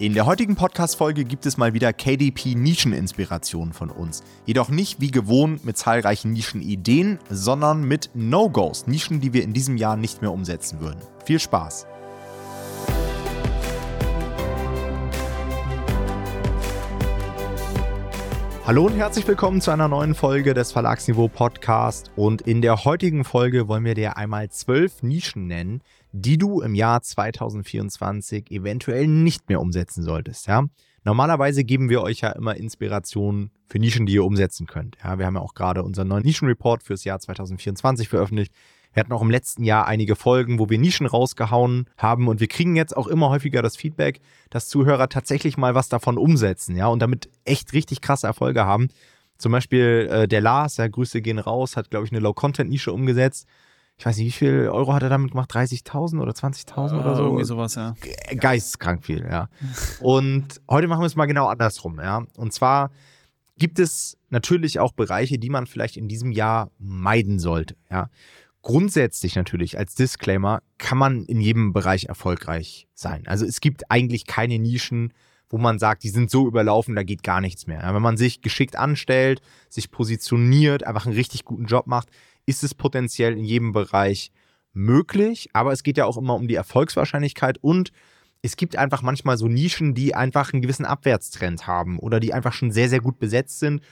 In der heutigen Podcast-Folge gibt es mal wieder KDP-Nischeninspirationen von uns. Jedoch nicht wie gewohnt mit zahlreichen Nischenideen, sondern mit No-Gos, Nischen, die wir in diesem Jahr nicht mehr umsetzen würden. Viel Spaß! Hallo und herzlich willkommen zu einer neuen Folge des Verlagsniveau Podcast. Und in der heutigen Folge wollen wir dir einmal zwölf Nischen nennen, die du im Jahr 2024 eventuell nicht mehr umsetzen solltest. Ja? Normalerweise geben wir euch ja immer Inspirationen für Nischen, die ihr umsetzen könnt. Ja, wir haben ja auch gerade unseren neuen Nischenreport fürs Jahr 2024 veröffentlicht. Wir hatten auch im letzten Jahr einige Folgen, wo wir Nischen rausgehauen haben und wir kriegen jetzt auch immer häufiger das Feedback, dass Zuhörer tatsächlich mal was davon umsetzen, ja, und damit echt richtig krasse Erfolge haben. Zum Beispiel äh, der Lars, ja, Grüße gehen raus, hat, glaube ich, eine Low-Content-Nische umgesetzt. Ich weiß nicht, wie viel Euro hat er damit gemacht? 30.000 oder 20.000 äh, oder so? Irgendwie sowas, ja. Geisteskrank viel, ja. und heute machen wir es mal genau andersrum, ja. Und zwar gibt es natürlich auch Bereiche, die man vielleicht in diesem Jahr meiden sollte, ja. Grundsätzlich natürlich als Disclaimer kann man in jedem Bereich erfolgreich sein. Also es gibt eigentlich keine Nischen, wo man sagt, die sind so überlaufen, da geht gar nichts mehr. Wenn man sich geschickt anstellt, sich positioniert, einfach einen richtig guten Job macht, ist es potenziell in jedem Bereich möglich. Aber es geht ja auch immer um die Erfolgswahrscheinlichkeit und es gibt einfach manchmal so Nischen, die einfach einen gewissen Abwärtstrend haben oder die einfach schon sehr, sehr gut besetzt sind.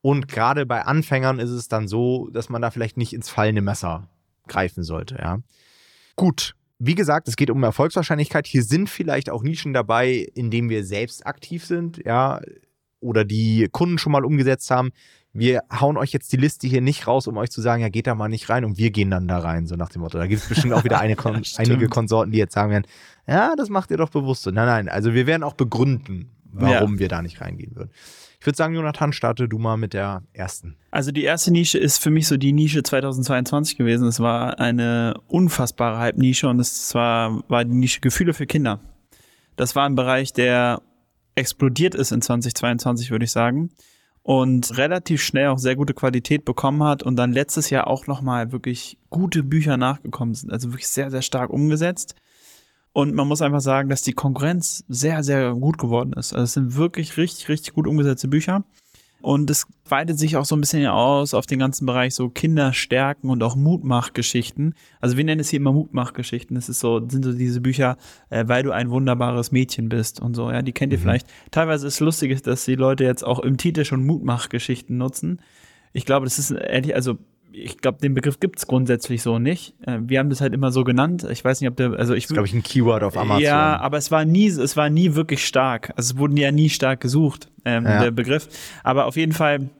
Und gerade bei Anfängern ist es dann so, dass man da vielleicht nicht ins fallende Messer greifen sollte, ja. Gut. Wie gesagt, es geht um Erfolgswahrscheinlichkeit. Hier sind vielleicht auch Nischen dabei, in denen wir selbst aktiv sind, ja, oder die Kunden schon mal umgesetzt haben. Wir hauen euch jetzt die Liste hier nicht raus, um euch zu sagen, ja, geht da mal nicht rein und wir gehen dann da rein, so nach dem Motto. Da gibt es bestimmt auch wieder eine Kon einige Konsorten, die jetzt sagen werden, ja, das macht ihr doch bewusst so. Nein, nein, also wir werden auch begründen, warum ja. wir da nicht reingehen würden. Ich würde sagen, Jonathan, starte du mal mit der ersten. Also die erste Nische ist für mich so die Nische 2022 gewesen. Es war eine unfassbare Halbnische und es war, war die Nische Gefühle für Kinder. Das war ein Bereich, der explodiert ist in 2022, würde ich sagen. Und relativ schnell auch sehr gute Qualität bekommen hat und dann letztes Jahr auch nochmal wirklich gute Bücher nachgekommen sind. Also wirklich sehr, sehr stark umgesetzt. Und man muss einfach sagen, dass die Konkurrenz sehr, sehr gut geworden ist. Also es sind wirklich richtig, richtig gut umgesetzte Bücher. Und es weitet sich auch so ein bisschen aus auf den ganzen Bereich so Kinderstärken und auch Mutmachgeschichten. Also wir nennen es hier immer Mutmachgeschichten. Das ist so, sind so diese Bücher, äh, weil du ein wunderbares Mädchen bist und so. Ja, die kennt ihr mhm. vielleicht. Teilweise ist es lustig, dass die Leute jetzt auch im Titel schon Mutmachgeschichten nutzen. Ich glaube, das ist ehrlich, also ich glaube, den Begriff gibt es grundsätzlich so nicht. Äh, wir haben das halt immer so genannt. Ich weiß nicht, ob der, also ich. glaube ich, ein Keyword auf Amazon. Ja, aber es war nie, es war nie wirklich stark. Also es wurden ja nie stark gesucht, ähm, ja. der Begriff. Aber auf jeden Fall,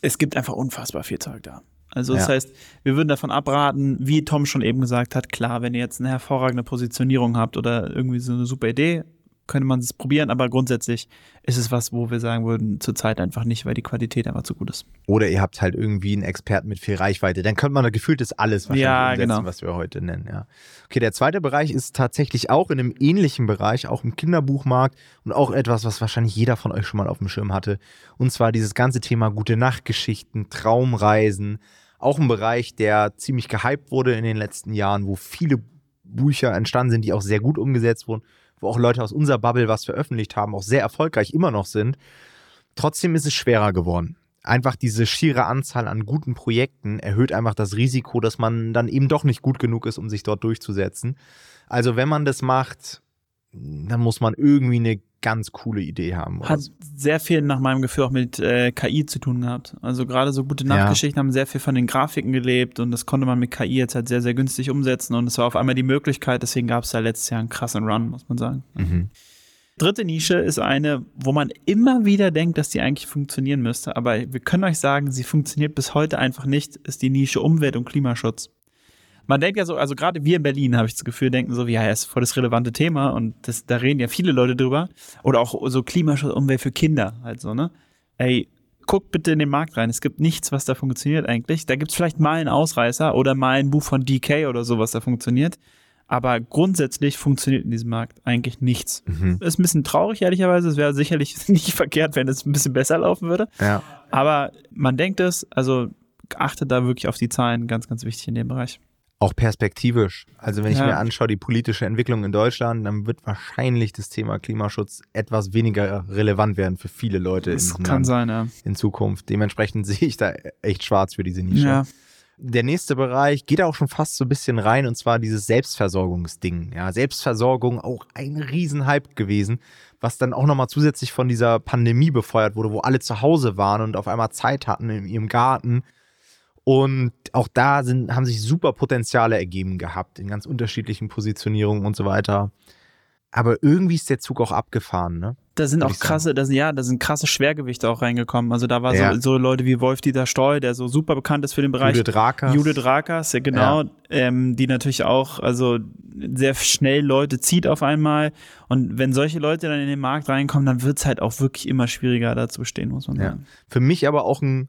es gibt einfach unfassbar viel Zeug da. Also das ja. heißt, wir würden davon abraten, wie Tom schon eben gesagt hat, klar, wenn ihr jetzt eine hervorragende Positionierung habt oder irgendwie so eine super Idee, könnte man es probieren, aber grundsätzlich ist es was, wo wir sagen würden, zurzeit einfach nicht, weil die Qualität einfach zu gut ist. Oder ihr habt halt irgendwie einen Experten mit viel Reichweite. Dann könnte man da gefühlt das alles wahrscheinlich ja, umsetzen, genau. was wir heute nennen. Ja. Okay, der zweite Bereich ist tatsächlich auch in einem ähnlichen Bereich, auch im Kinderbuchmarkt und auch etwas, was wahrscheinlich jeder von euch schon mal auf dem Schirm hatte. Und zwar dieses ganze Thema gute Nachtgeschichten, Traumreisen. Auch ein Bereich, der ziemlich gehypt wurde in den letzten Jahren, wo viele Bücher entstanden sind, die auch sehr gut umgesetzt wurden wo auch Leute aus unserer Bubble was veröffentlicht haben, auch sehr erfolgreich immer noch sind. Trotzdem ist es schwerer geworden. Einfach diese schiere Anzahl an guten Projekten erhöht einfach das Risiko, dass man dann eben doch nicht gut genug ist, um sich dort durchzusetzen. Also wenn man das macht, dann muss man irgendwie eine ganz coole Idee haben. Hat so. sehr viel nach meinem Gefühl auch mit äh, KI zu tun gehabt. Also gerade so gute Nachtgeschichten ja. haben sehr viel von den Grafiken gelebt und das konnte man mit KI jetzt halt sehr, sehr günstig umsetzen und es war auf einmal die Möglichkeit, deswegen gab es da letztes Jahr einen krassen Run, muss man sagen. Mhm. Dritte Nische ist eine, wo man immer wieder denkt, dass die eigentlich funktionieren müsste, aber wir können euch sagen, sie funktioniert bis heute einfach nicht, ist die Nische Umwelt- und Klimaschutz man denkt ja so, also gerade wir in Berlin, habe ich das Gefühl, denken so, ja, ist voll das relevante Thema und das, da reden ja viele Leute drüber. Oder auch so Klimaschutz, Umwelt für Kinder halt so, ne? Ey, guckt bitte in den Markt rein. Es gibt nichts, was da funktioniert eigentlich. Da gibt es vielleicht mal einen Ausreißer oder mal ein Buch von DK oder so, was da funktioniert. Aber grundsätzlich funktioniert in diesem Markt eigentlich nichts. Mhm. Ist ein bisschen traurig, ehrlicherweise. Es wäre sicherlich nicht verkehrt, wenn es ein bisschen besser laufen würde. Ja. Aber man denkt es, also achtet da wirklich auf die Zahlen, ganz, ganz wichtig in dem Bereich. Auch perspektivisch. Also wenn ich Ja. mir anschaue, die politische Entwicklung in Deutschland, dann wird wahrscheinlich das Thema Klimaschutz etwas weniger relevant werden für viele Leute in, Das diesem kann sein, ja. in Zukunft. Dementsprechend sehe ich da echt schwarz für diese Nische. Ja, Der nächste Bereich geht auch schon fast so ein bisschen rein und zwar dieses Selbstversorgungsding. Ja, Selbstversorgung auch ein Riesenhype gewesen, was dann auch nochmal zusätzlich von dieser Pandemie befeuert wurde, wo alle zu Hause waren und auf einmal Zeit hatten in ihrem Garten. Und auch da sind, haben sich super Potenziale ergeben gehabt in ganz unterschiedlichen Positionierungen und so weiter. Aber irgendwie ist der Zug auch abgefahren, ne? da sind auch krasse, da sind, ja, da sind krasse Schwergewichte auch reingekommen. Also da war Ja. so, so Leute wie Wolf-Dieter Stoll, der so super bekannt ist für den Bereich. Judith Rakers. Judith Rakers, ja genau, Ähm, die natürlich auch, also sehr schnell Leute zieht auf einmal. Und wenn solche Leute dann in den Markt reinkommen, dann wird es halt auch wirklich immer schwieriger, da zu bestehen, muss man Ja. sagen. Für mich aber auch ein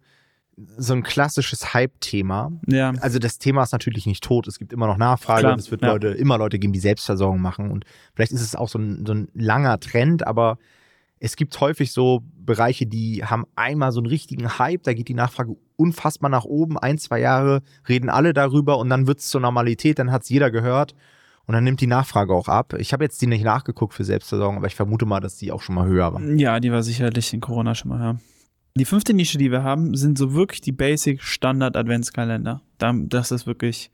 so ein klassisches Hype-Thema. Ja. Also das Thema ist natürlich nicht tot. Es gibt immer noch Nachfrage Klar, und es wird ja. Leute, immer Leute geben, die Selbstversorgung machen. Und vielleicht ist es auch so ein, so ein langer Trend, aber es gibt häufig so Bereiche, die haben einmal so einen richtigen Hype, da geht die Nachfrage unfassbar nach oben, ein, zwei Jahre reden alle darüber und dann wird es zur Normalität, dann hat es jeder gehört und dann nimmt die Nachfrage auch ab. Ich habe jetzt die nicht nachgeguckt für Selbstversorgung, aber ich vermute mal, dass die auch schon mal höher war. Ja, die war sicherlich in Corona schon mal, ja. Die fünfte Nische, die wir haben, sind so wirklich die Basic Standard Adventskalender. Da, das ist wirklich,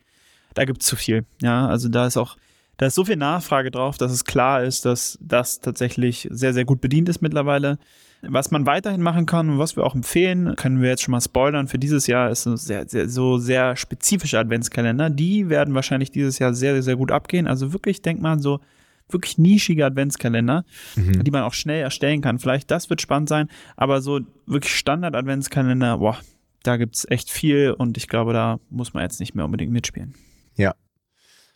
da gibt es zu viel. Ja, also da ist auch, da ist so viel Nachfrage drauf, dass es klar ist, dass das tatsächlich sehr, sehr gut bedient ist mittlerweile. Was man weiterhin machen kann und was wir auch empfehlen, können wir jetzt schon mal spoilern für dieses Jahr, ist so sehr, sehr, so sehr spezifische Adventskalender. Die werden wahrscheinlich dieses Jahr sehr, sehr, sehr gut abgehen. Also wirklich, denkt man so, wirklich nischige Adventskalender Mhm. die man auch schnell erstellen kann. Vielleicht das wird spannend sein, aber so wirklich Standard-Adventskalender, boah, da gibt es echt viel und ich glaube, da muss man jetzt nicht mehr unbedingt mitspielen.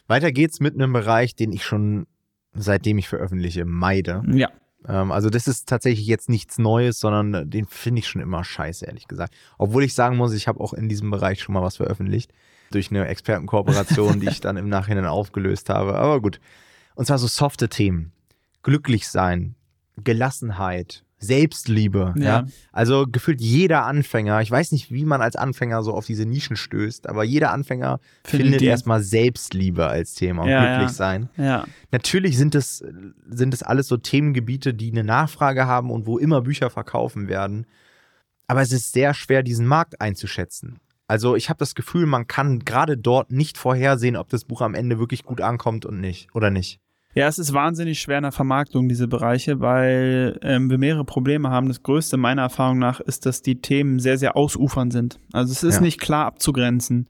Weiter geht's mit einem Bereich, den ich schon seitdem ich veröffentliche meide. Ja, Ähm, also das ist tatsächlich jetzt nichts Neues, sondern den finde ich schon immer scheiße, ehrlich gesagt. Obwohl ich sagen muss, ich habe auch in diesem Bereich schon mal was veröffentlicht. Durch eine Expertenkooperation, die ich dann im Nachhinein aufgelöst habe. Aber gut. Und zwar so softe Themen. Glücklich sein, Gelassenheit, Selbstliebe. Ja. Ja. Also gefühlt jeder Anfänger, ich weiß nicht, wie man als Anfänger so auf diese Nischen stößt, aber jeder Anfänger Findet findet erstmal Selbstliebe als Thema und Ja, glücklich ja. sein. ja, Natürlich sind es, sind es alles so Themengebiete, die eine Nachfrage haben und wo immer Bücher verkaufen werden. Aber es ist sehr schwer, diesen Markt einzuschätzen. Also ich habe das Gefühl, man kann gerade dort nicht vorhersehen, ob das Buch am Ende wirklich gut ankommt und nicht oder nicht. Ja, es ist wahnsinnig schwer in der Vermarktung, diese Bereiche, weil ähm, wir mehrere Probleme haben. Das größte meiner Erfahrung nach ist, dass die Themen sehr, sehr ausufern sind. Also es ist Ja. nicht klar abzugrenzen.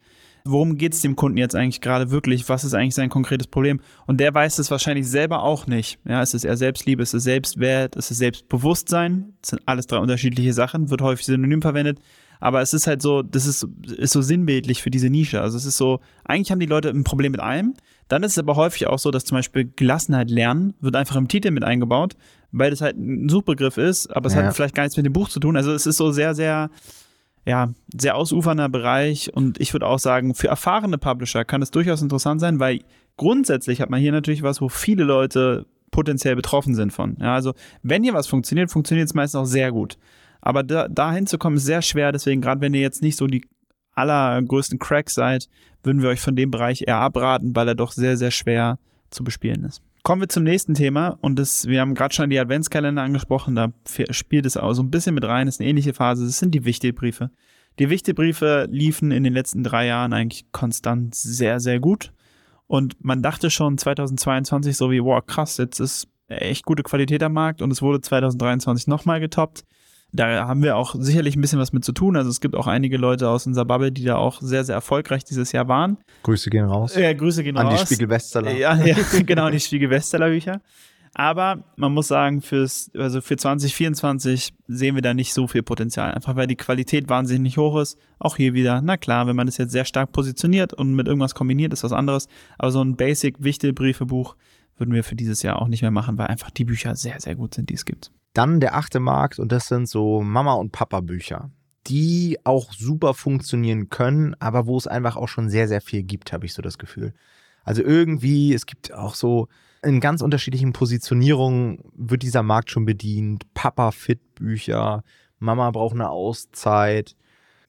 Worum geht es dem Kunden jetzt eigentlich gerade wirklich? Was ist eigentlich sein konkretes Problem? Und der weiß es wahrscheinlich selber auch nicht. Ja, es ist eher Selbstliebe, es ist Selbstwert, es ist Selbstbewusstsein. Das sind alles drei unterschiedliche Sachen, wird häufig synonym verwendet. Aber es ist halt so, das ist, ist so sinnbildlich für diese Nische. Also es ist so, eigentlich haben die Leute ein Problem mit allem. Dann ist es aber häufig auch so, dass zum Beispiel Gelassenheit lernen wird einfach im Titel mit eingebaut, weil das halt ein Suchbegriff ist, aber es Ja. hat vielleicht gar nichts mit dem Buch zu tun. Also es ist so sehr, sehr, ja, sehr ausufernder Bereich und ich würde auch sagen, für erfahrene Publisher kann es durchaus interessant sein, weil grundsätzlich hat man hier natürlich was, wo viele Leute potenziell betroffen sind von. Ja, also wenn hier was funktioniert, funktioniert es meistens auch sehr gut. Aber da, dahin zu kommen ist sehr schwer, deswegen gerade wenn ihr jetzt nicht so die allergrößten Cracks seid, würden wir euch von dem Bereich eher abraten, weil er doch sehr, sehr schwer zu bespielen ist. Kommen wir zum nächsten Thema und das, wir haben gerade schon die Adventskalender angesprochen, da spielt es auch so ein bisschen mit rein, ist eine ähnliche Phase, das sind die Wichtelbriefe. Die Wichtelbriefe liefen in den letzten drei Jahren eigentlich konstant sehr, sehr gut und man dachte schon 2022 so wie, wow, krass, jetzt ist echt gute Qualität am Markt und es wurde 2023 nochmal getoppt. Da haben wir auch sicherlich ein bisschen was mit zu tun. Also es gibt auch einige Leute aus unserer Bubble, die da auch sehr, sehr erfolgreich dieses Jahr waren. Grüße gehen raus. Ja, Grüße gehen An die raus. Spiegel-Bestseller. Ja, ja, genau, die Spiegel-Bestseller-Bücher. Aber man muss sagen, fürs, also für 2024 sehen wir da nicht so viel Potenzial. Einfach weil die Qualität wahnsinnig hoch ist. Auch hier wieder, na klar, wenn man das jetzt sehr stark positioniert und mit irgendwas kombiniert, ist was anderes. Aber so ein Basic-Wichtel-Briefebuch würden wir für dieses Jahr auch nicht mehr machen, weil einfach die Bücher sehr, sehr gut sind, die es gibt. Dann der achte Markt und das sind so Mama- und Papa-Bücher, die auch super funktionieren können, aber wo es einfach auch schon sehr, sehr viel gibt, habe ich so das Gefühl. Also irgendwie, es gibt auch so in ganz unterschiedlichen Positionierungen wird dieser Markt schon bedient. Papa-Fit-Bücher, Mama braucht eine Auszeit.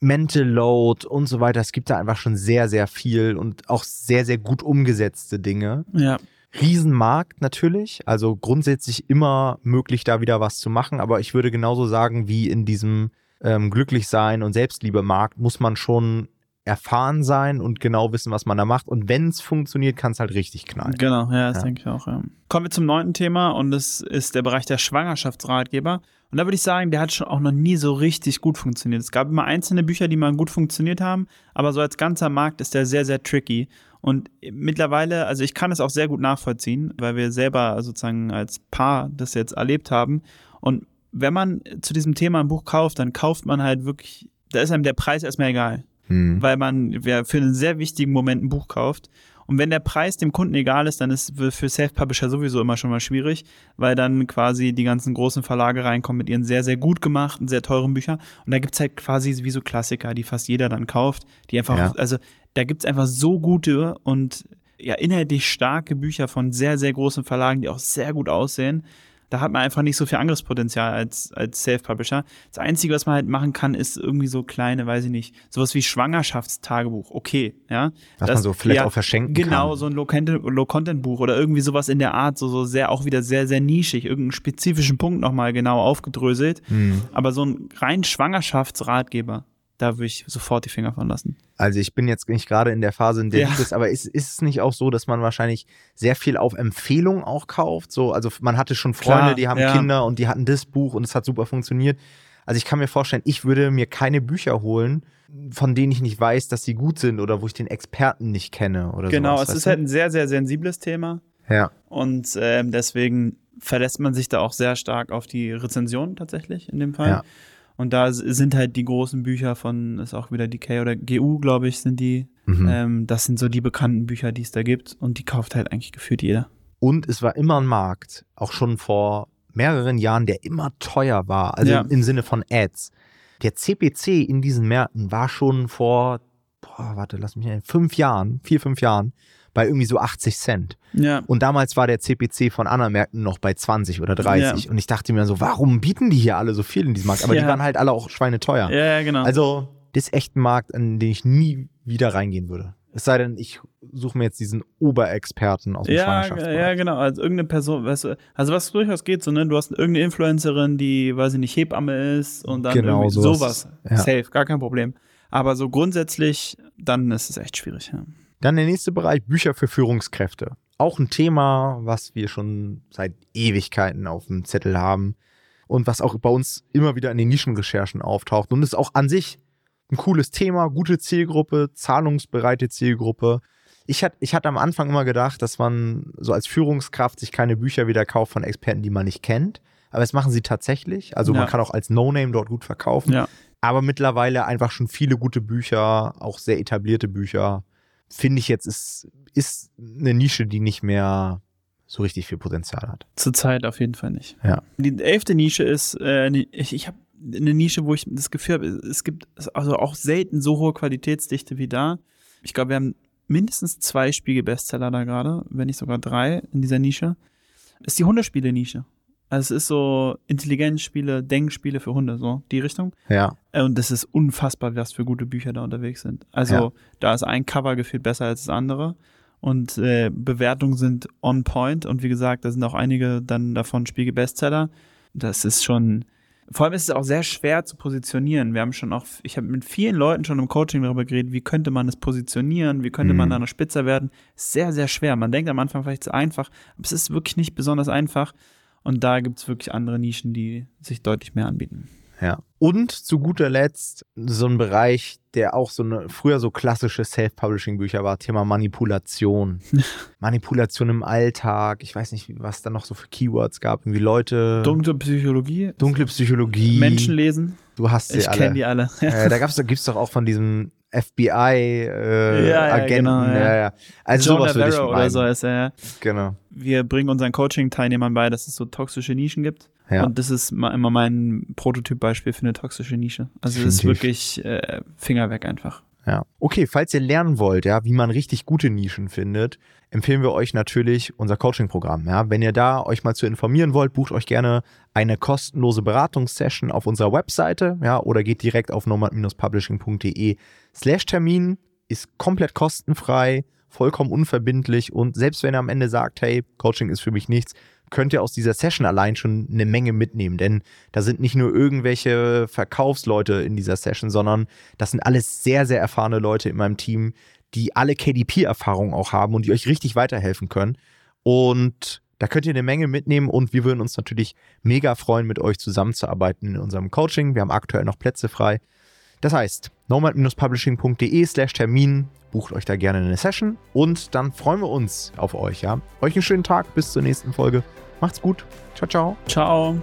Mental Load und so weiter. Es gibt da einfach schon sehr, sehr viel und auch sehr, sehr gut umgesetzte Dinge. Ja. Riesenmarkt natürlich, also grundsätzlich immer möglich, da wieder was zu machen, aber ich würde genauso sagen, wie in diesem ähm, Glücklichsein und Selbstliebe-Markt muss man schon erfahren sein und genau wissen, was man da macht. Und wenn es funktioniert, kann es halt richtig knallen. Genau, ja, das Ja. denke ich auch. Ja. Kommen wir zum neunten Thema und das ist der Bereich der Schwangerschaftsratgeber. Und da würde ich sagen, der hat schon auch noch nie so richtig gut funktioniert. Es gab immer einzelne Bücher, die mal gut funktioniert haben, aber so als ganzer Markt ist der sehr, sehr tricky. Und mittlerweile, also ich kann es auch sehr gut nachvollziehen, weil wir selber sozusagen als Paar das jetzt erlebt haben. Und wenn man zu diesem Thema ein Buch kauft, dann kauft man halt wirklich, da ist einem der Preis erstmal egal Hm. weil man für einen sehr wichtigen Moment ein Buch kauft. Und wenn der Preis dem Kunden egal ist, dann ist es für Self-Publisher sowieso immer schon mal schwierig, weil dann quasi die ganzen großen Verlage reinkommen mit ihren sehr, sehr gut gemachten, sehr teuren Büchern. Und da gibt's halt quasi wie so Klassiker, die fast jeder dann kauft, die einfach, Ja. also da gibt's einfach so gute und ja, inhaltlich starke Bücher von sehr, sehr großen Verlagen, die auch sehr gut aussehen. Da hat man einfach nicht so viel Angriffspotenzial als, als Self-Publisher. Das Einzige, was man halt machen kann, ist irgendwie so kleine, weiß ich nicht, sowas wie Schwangerschaftstagebuch. Okay, ja. Was Das- man so vielleicht ja, auch verschenken Genau, kann. so ein Low-Content- Low-Content-Buch oder irgendwie sowas in der Art, so, so sehr, auch wieder sehr, sehr nischig, irgendeinen spezifischen Punkt nochmal genau aufgedröselt. Hm. Aber so ein rein Schwangerschaftsratgeber, da würde ich sofort die Finger von lassen. Also ich bin jetzt nicht gerade in der Phase, in der Ja. du bist, aber ist, ist es nicht auch so, dass man wahrscheinlich sehr viel auf Empfehlung auch kauft? So, also man hatte schon Freunde, Klar, die haben ja. Kinder und die hatten das Buch und es hat super funktioniert. Also ich kann mir vorstellen, ich würde mir keine Bücher holen, von denen ich nicht weiß, dass sie gut sind oder wo ich den Experten nicht kenne oder genau, sowas. es ist halt ein sehr, sehr sensibles Thema. ja. Und ähm, deswegen verlässt man sich da auch sehr stark auf die Rezension tatsächlich in dem Fall. Ja. Und da sind halt die großen Bücher von, ist auch wieder DK oder GU, glaube ich, sind die. Mhm. Ähm, das sind so die bekannten Bücher, die es da gibt. Und die kauft halt eigentlich gefühlt jeder. Und es war immer ein Markt, auch schon vor mehreren Jahren, der immer teuer war, also Ja. im, im Sinne von Ads. Der CPC in diesen Märkten war schon vor, boah, warte, lass mich ein, fünf Jahren, vier, fünf Jahren, bei irgendwie so 80 Cent. Ja. Und damals war der CPC von anderen Märkten noch bei 20 oder 30. Und ich dachte mir so, warum bieten die hier alle so viel in diesem Markt? Aber die Ja. waren halt alle auch schweineteuer. Ja, ja, genau. Also, das ist echt ein Markt, in den ich nie wieder reingehen würde. Es sei denn, ich suche mir jetzt diesen Oberexperten aus dem ja, ja, genau. Also irgendeine Person, weißt du, also was durchaus geht, so, ne? Du hast irgendeine Influencerin, die, weiß ich nicht, Hebamme ist und dann Genau, irgendwie sowas. sowas. Ja. Safe, gar kein Problem. Aber so grundsätzlich, dann ist es echt schwierig. Ja. Dann der nächste Bereich, Bücher für Führungskräfte. Auch ein Thema, was wir schon seit Ewigkeiten auf dem Zettel haben und was auch bei uns immer wieder in den Nischenrecherchen auftaucht. Und ist auch an sich ein cooles Thema, gute Zielgruppe, zahlungsbereite Zielgruppe. Ich hatte ich am Anfang immer gedacht, dass man so als Führungskraft sich keine Bücher wieder kauft von Experten, die man nicht kennt. Aber das machen sie tatsächlich. Also Ja. man kann auch als No-Name dort gut verkaufen. ja. Aber mittlerweile einfach schon viele gute Bücher, auch sehr etablierte Bücher. Finde ich jetzt, ist, ist eine Nische, die nicht mehr so richtig viel Potenzial hat. Zurzeit auf jeden Fall nicht. Ja. Die elfte Nische ist, äh, ich, ich habe eine Nische, wo ich das Gefühl habe, es gibt also auch selten so hohe Qualitätsdichte wie da. Ich glaube, wir haben mindestens zwei Spiegel-Bestseller da gerade, wenn nicht sogar drei in dieser Nische. Ist die Hundespiele-Nische. Also es ist so Intelligenzspiele, Denkspiele für Hunde, so die Richtung. Ja. Äh, Und das ist unfassbar, was für gute Bücher da unterwegs sind. Also Ja. da ist ein Cover gefühlt besser als das andere. Und äh, Bewertungen sind on point. Und wie gesagt, da sind auch einige dann davon Spiegel-Bestseller. Das ist schon. Vor allem ist es auch sehr schwer zu positionieren. Wir haben schon auch, ich habe mit vielen Leuten schon im Coaching darüber geredet, wie könnte man es positionieren, wie könnte man Mhm. da noch spitzer werden. Sehr, sehr schwer. Man denkt am Anfang vielleicht zu einfach, aber es ist wirklich nicht besonders einfach. Und da gibt es wirklich andere Nischen, die sich deutlich mehr anbieten. Ja. Und zu guter Letzt so ein Bereich, der auch so eine früher so klassische Self-Publishing-Bücher war, Thema Manipulation. Manipulation im Alltag. Ich weiß nicht, was da noch so für Keywords gab. Irgendwie Leute. Dunkle Psychologie, dunkle Psychologie. Menschen lesen. Du hast sie Ich alle. kenne die alle. äh, da gab's, da gibt's doch auch von diesem FBI-Agenten. Äh, Ja, ja, genau, ja. Also John sowas würde ich Navarro oder meinen. so ist er. Genau. Wir bringen unseren Coaching-Teilnehmern bei, dass es so toxische Nischen gibt. Ja. Und das ist immer mein Prototypbeispiel für eine toxische Nische. Also es ist wirklich äh, Finger weg einfach. Ja. Okay, falls ihr lernen wollt, ja, wie man richtig gute Nischen findet, empfehlen wir euch natürlich unser Coaching-Programm. Ja. Wenn ihr da euch mal zu informieren wollt, bucht euch gerne eine kostenlose Beratungssession auf unserer Webseite, ja, oder geht direkt auf nomad-publishing.de slash Termin, ist komplett kostenfrei, vollkommen unverbindlich und selbst wenn ihr am Ende sagt, hey, Coaching ist für mich nichts, könnt ihr aus dieser Session allein schon eine Menge mitnehmen, denn da sind nicht nur irgendwelche Verkaufsleute in dieser Session, sondern das sind alles sehr, sehr erfahrene Leute in meinem Team, die alle KDP-Erfahrung auch haben und die euch richtig weiterhelfen können. Und da könnt ihr eine Menge mitnehmen und wir würden uns natürlich mega freuen, mit euch zusammenzuarbeiten in unserem Coaching. Wir haben aktuell noch Plätze frei. Das heißt, nomad-publishing.de slash Termin, bucht euch da gerne eine Session und dann freuen wir uns auf euch, ja. Euch einen schönen Tag, bis zur nächsten Folge. Macht's gut. Ciao, ciao. Ciao.